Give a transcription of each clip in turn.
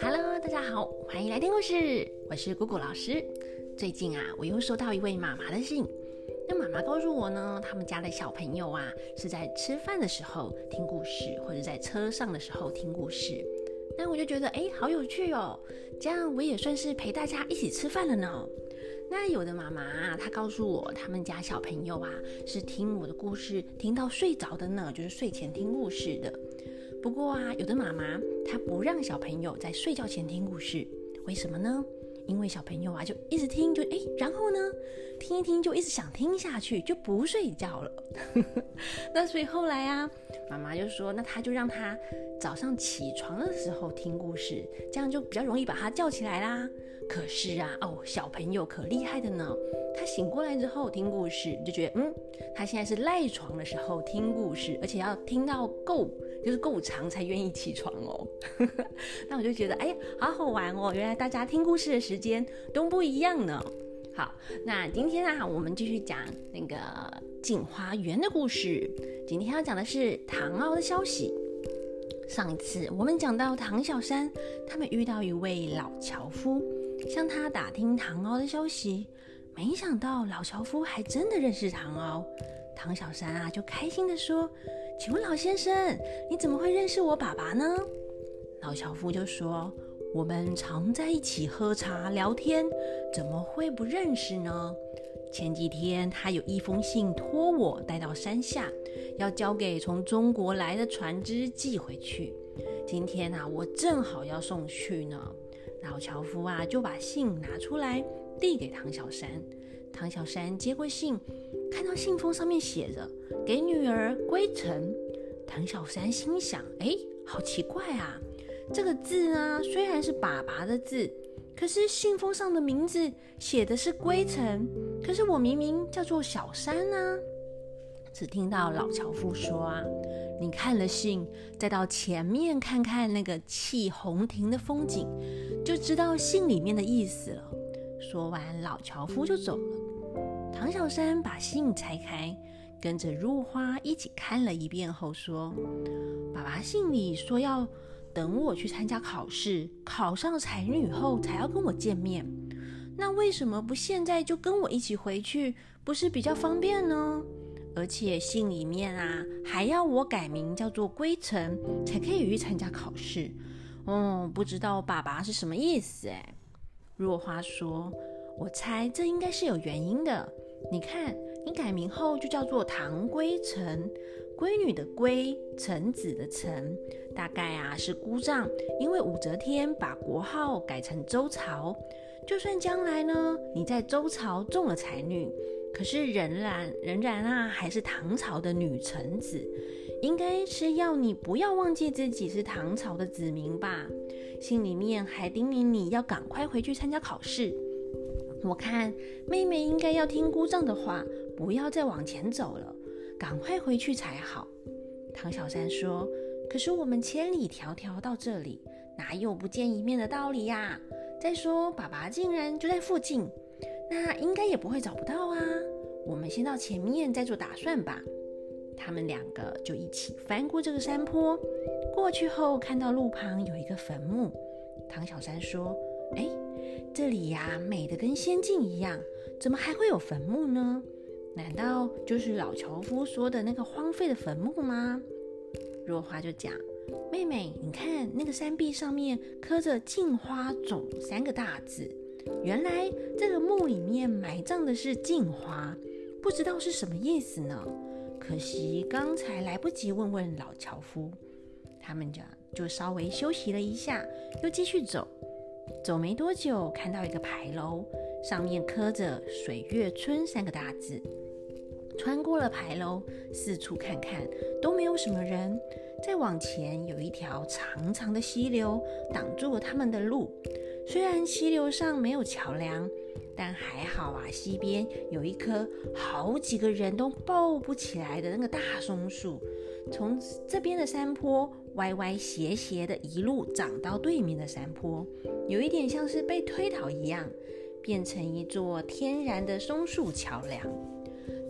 Hello，大家好，欢迎来听故事，我是姑姑老师。最近啊，我又收到一位妈妈的信。那妈妈告诉我呢，他们家的小朋友啊，是在吃饭的时候听故事，或者在车上的时候听故事。那我就觉得，哎，好有趣哦！这样我也算是陪大家一起吃饭了呢。那有的妈妈她告诉我，他们家小朋友啊，是听我的故事听到睡着的呢，就是睡前听故事的。不过啊，有的妈妈她不让小朋友在睡觉前听故事，为什么呢？因为小朋友啊，就一直听，就哎，然后呢，听一听就一直想听下去，就不睡觉了。那所以后来啊，妈妈就说，那他就让他早上起床的时候听故事，这样就比较容易把他叫起来啦。可是啊，哦，小朋友可厉害的呢，他醒过来之后听故事，就觉得嗯，他现在是赖床的时候听故事，而且要听到够。就是够长才愿意起床哦，那我就觉得哎，好好玩哦！原来大家听故事的时间都不一样呢。好，那今天啊，我们继续讲那个镜花园的故事。今天要讲的是唐敖的消息。上一次我们讲到唐小山他们遇到一位老樵夫，向他打听唐敖的消息，没想到老樵夫还真的认识唐敖。唐小山啊，就开心的说。请问老先生，你怎么会认识我爸爸呢？老樵夫就说：“我们常在一起喝茶聊天，怎么会不认识呢？前几天他有一封信托我带到山下，要交给从中国来的船只寄回去。今天啊，我正好要送去呢。”老樵夫啊，就把信拿出来递给唐小山。唐小山接过信。看到信封上面写着“给女儿归尘”，唐小山心想：“哎，好奇怪啊！这个字啊，虽然是爸爸的字，可是信封上的名字写的是归尘，可是我明明叫做小山呢。”只听到老樵夫说：“啊，你看了信，再到前面看看那个砌红亭的风景，就知道信里面的意思了。”说完，老樵夫就走了。唐小山把信拆开，跟着若花一起看了一遍后说：“爸爸信里说要等我去参加考试，考上才女后才要跟我见面。那为什么不现在就跟我一起回去，不是比较方便呢？而且信里面啊还要我改名叫做归尘，才可以去参加考试。哦，不知道爸爸是什么意思？哎，若花说。”我猜这应该是有原因的。你看，你改名后就叫做唐归臣，闺女的归，臣子的臣，大概啊是姑丈因为武则天把国号改成周朝，就算将来呢你在周朝中了才女，可是仍然仍然啊还是唐朝的女臣子，应该是要你不要忘记自己是唐朝的子民吧。信里面还叮咛你要赶快回去参加考试。我看妹妹应该要听姑丈的话，不要再往前走了，赶快回去才好。唐小山说：“可是我们千里迢迢到这里，哪有不见一面的道理呀？再说爸爸竟然就在附近，那应该也不会找不到啊。我们先到前面再做打算吧。”他们两个就一起翻过这个山坡，过去后看到路旁有一个坟墓。唐小山说：“哎。”这里呀，美的跟仙境一样，怎么还会有坟墓呢？难道就是老樵夫说的那个荒废的坟墓吗？若花就讲：“妹妹，你看那个山壁上面刻着‘镜花种’三个大字，原来这个墓里面埋葬的是镜花，不知道是什么意思呢？可惜刚才来不及问问老樵夫。”他们讲就稍微休息了一下，又继续走。走没多久，看到一个牌楼，上面刻着“水月村”三个大字。穿过了牌楼，四处看看，都没有什么人。再往前，有一条长长的溪流挡住了他们的路。虽然溪流上没有桥梁，但还好啊，溪边有一棵好几个人都抱不起来的那个大松树。从这边的山坡歪歪斜斜的，一路长到对面的山坡，有一点像是被推倒一样，变成一座天然的松树桥梁。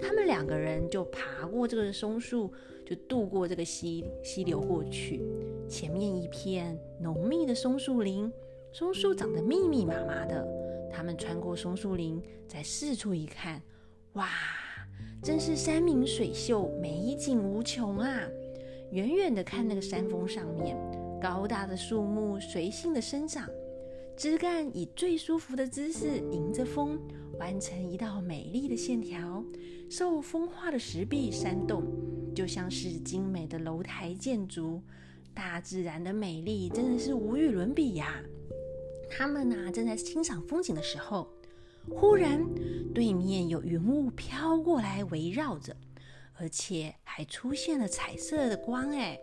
他们两个人就爬过这个松树，就渡过这个溪溪流过去。前面一片浓密的松树林，松树长得密密麻麻的。他们穿过松树林，在四处一看，哇，真是山明水秀，美景无穷啊！远远的看那个山峰上面，高大的树木随性的生长，枝干以最舒服的姿势迎着风，完成一道美丽的线条。受风化的石壁山洞，就像是精美的楼台建筑。大自然的美丽真的是无与伦比呀！他们呐正在欣赏风景的时候，忽然对面有云雾飘过来围绕着，而且还出现了彩色的光，哎，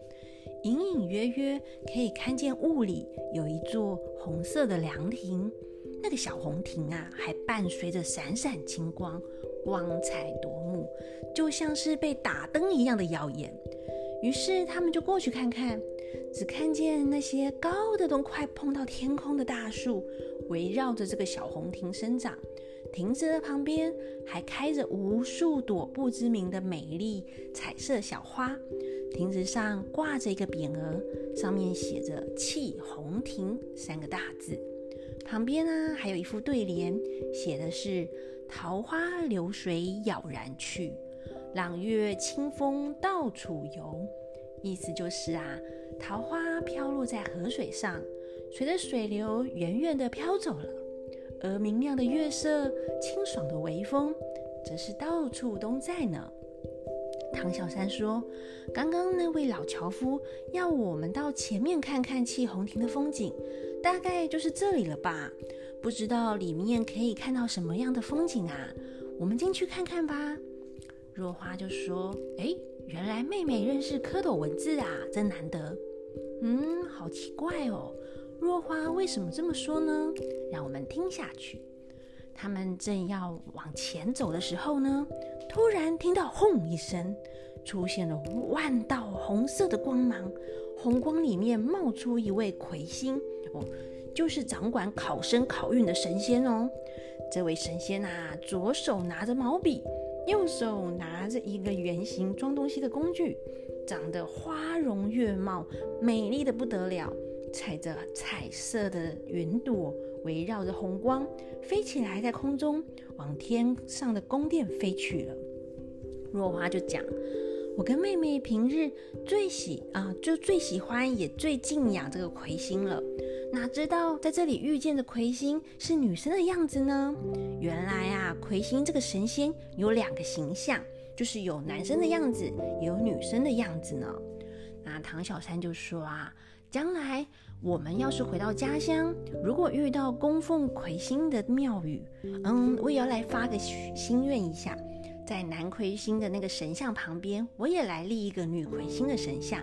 隐隐约约可以看见雾里有一座红色的凉亭，那个小红亭啊还伴随着闪闪金光，光彩夺目，就像是被打灯一样的耀眼。于是他们就过去看看。只看见那些高的都快碰到天空的大树，围绕着这个小红亭生长。亭子的旁边还开着无数朵不知名的美丽彩色小花。亭子上挂着一个匾额，上面写着“气红亭”三个大字。旁边呢还有一副对联，写的是“桃花流水杳然去，朗月清风到处游”。意思就是啊。桃花飘落在河水上，随着水流远远地飘走了。而明亮的月色、清爽的微风，则是到处都在呢。唐小三说：“刚刚那位老樵夫要我们到前面看看气红亭的风景，大概就是这里了吧？不知道里面可以看到什么样的风景啊？我们进去看看吧。”若花就说：“哎，原来妹妹认识蝌蚪文字啊，真难得。”嗯，好奇怪哦，若花为什么这么说呢？让我们听下去。他们正要往前走的时候呢，突然听到“轰”一声，出现了万道红色的光芒，红光里面冒出一位魁星哦，就是掌管考生考运的神仙哦。这位神仙啊，左手拿着毛笔，右手拿着一个圆形装东西的工具。长得花容月貌，美丽的不得了，踩着彩色的云朵，围绕着红光飞起来，在空中往天上的宫殿飞去了。若花就讲：“我跟妹妹平日最喜啊，就最喜欢也最敬仰这个魁星了。哪知道在这里遇见的魁星是女生的样子呢？原来啊，魁星这个神仙有两个形象。”就是有男生的样子，也有女生的样子呢。那唐小三就说啊，将来我们要是回到家乡，如果遇到供奉魁星的庙宇，嗯，我也要来发个心愿一下，在男魁星的那个神像旁边，我也来立一个女魁星的神像，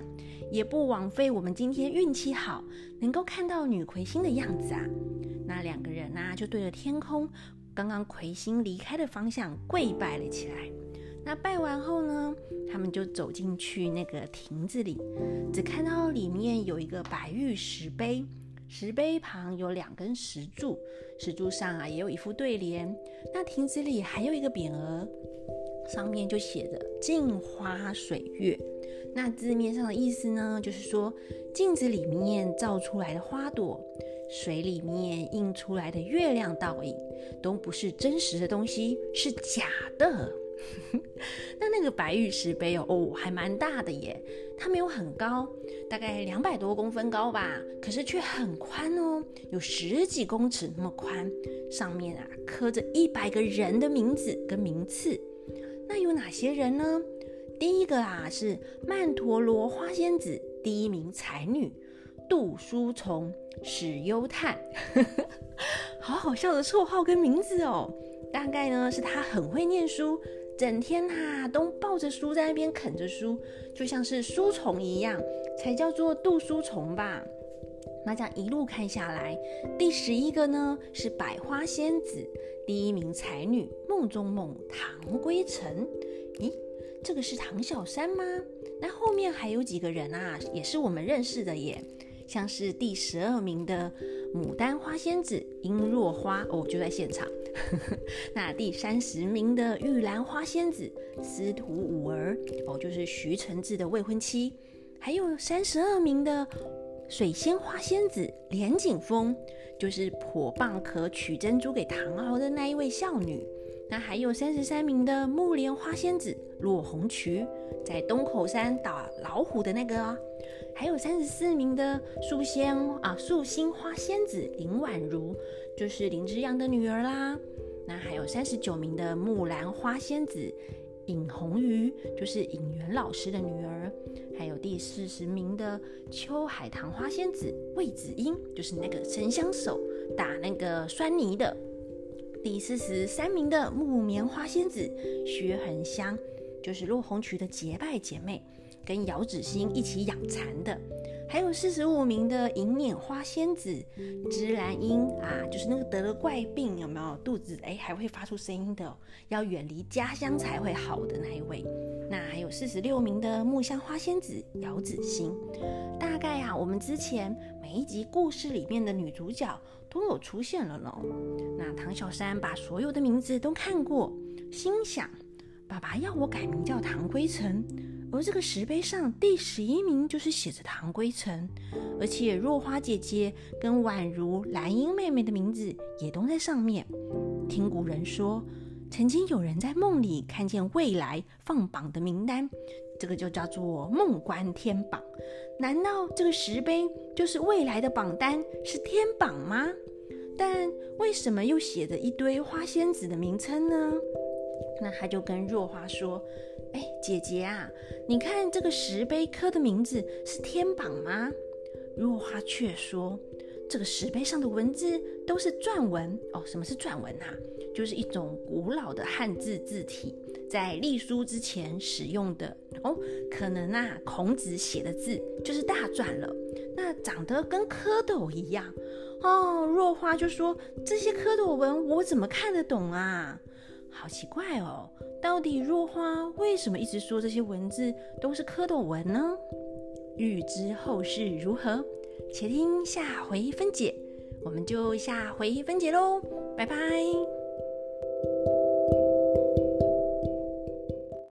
也不枉费我们今天运气好，能够看到女魁星的样子啊。那两个人呢，就对着天空刚刚魁星离开的方向跪拜了起来。那拜完后呢，他们就走进去那个亭子里，只看到里面有一个白玉石碑，石碑旁有两根石柱，石柱上啊也有一副对联。那亭子里还有一个匾额，上面就写着“镜花水月”。那字面上的意思呢，就是说镜子里面照出来的花朵，水里面映出来的月亮倒影，都不是真实的东西，是假的。那那个白玉石碑哦，哦，还蛮大的耶。它没有很高，大概两百多公分高吧，可是却很宽哦，有十几公尺那么宽。上面啊刻着一百个人的名字跟名次。那有哪些人呢？第一个啊是曼陀罗花仙子第一名才女杜书虫史优探，好好笑的绰号跟名字哦。大概呢是他很会念书。整天哈都抱着书在那边啃着书，就像是书虫一样，才叫做杜书虫吧。那这样一路看下来，第十一个呢是百花仙子，第一名才女梦中梦唐归尘。咦，这个是唐小三吗？那后面还有几个人啊，也是我们认识的耶，像是第十二名的牡丹花仙子殷若花哦，就在现场。那第三十名的玉兰花仙子司徒五儿哦，就是徐承志的未婚妻。还有三十二名的水仙花仙子连景峰，就是破蚌壳取珍珠给唐敖的那一位少女。那还有三十三名的木莲花仙子落红渠，在东口山打老虎的那个啊。还有三十四名的素仙啊，素心花仙子林婉如，就是林之阳的女儿啦。那还有三十九名的木兰花仙子尹红瑜，就是尹元老师的女儿。还有第四十名的秋海棠花仙子魏子英，就是那个沉香手打那个酸泥的。第四十三名的木棉花仙子薛恒香，就是落红渠的结拜姐妹。跟姚子欣一起养蚕的，还有四十五名的银捻花仙子芝兰英啊，就是那个得了怪病有没有肚子哎还会发出声音的，要远离家乡才会好的那一位。那还有四十六名的木香花仙子姚子欣。大概啊，我们之前每一集故事里面的女主角都有出现了呢。那唐小山把所有的名字都看过，心想：爸爸要我改名叫唐归尘。而这个石碑上第十一名就是写着唐归尘，而且若花姐姐跟宛如、兰英妹妹的名字也都在上面。听古人说，曾经有人在梦里看见未来放榜的名单，这个就叫做梦观天榜。难道这个石碑就是未来的榜单，是天榜吗？但为什么又写着一堆花仙子的名称呢？那他就跟若花说。哎，姐姐啊，你看这个石碑刻的名字是天榜吗？若花却说，这个石碑上的文字都是篆文哦。什么是篆文啊？就是一种古老的汉字字体，在隶书之前使用的哦。可能啊，孔子写的字就是大篆了。那长得跟蝌蚪一样哦。若花就说，这些蝌蚪文我怎么看得懂啊？好奇怪哦。到底若花为什么一直说这些文字都是蝌蚪文呢？欲知后事如何，且听下回分解。我们就下回分解喽，拜拜。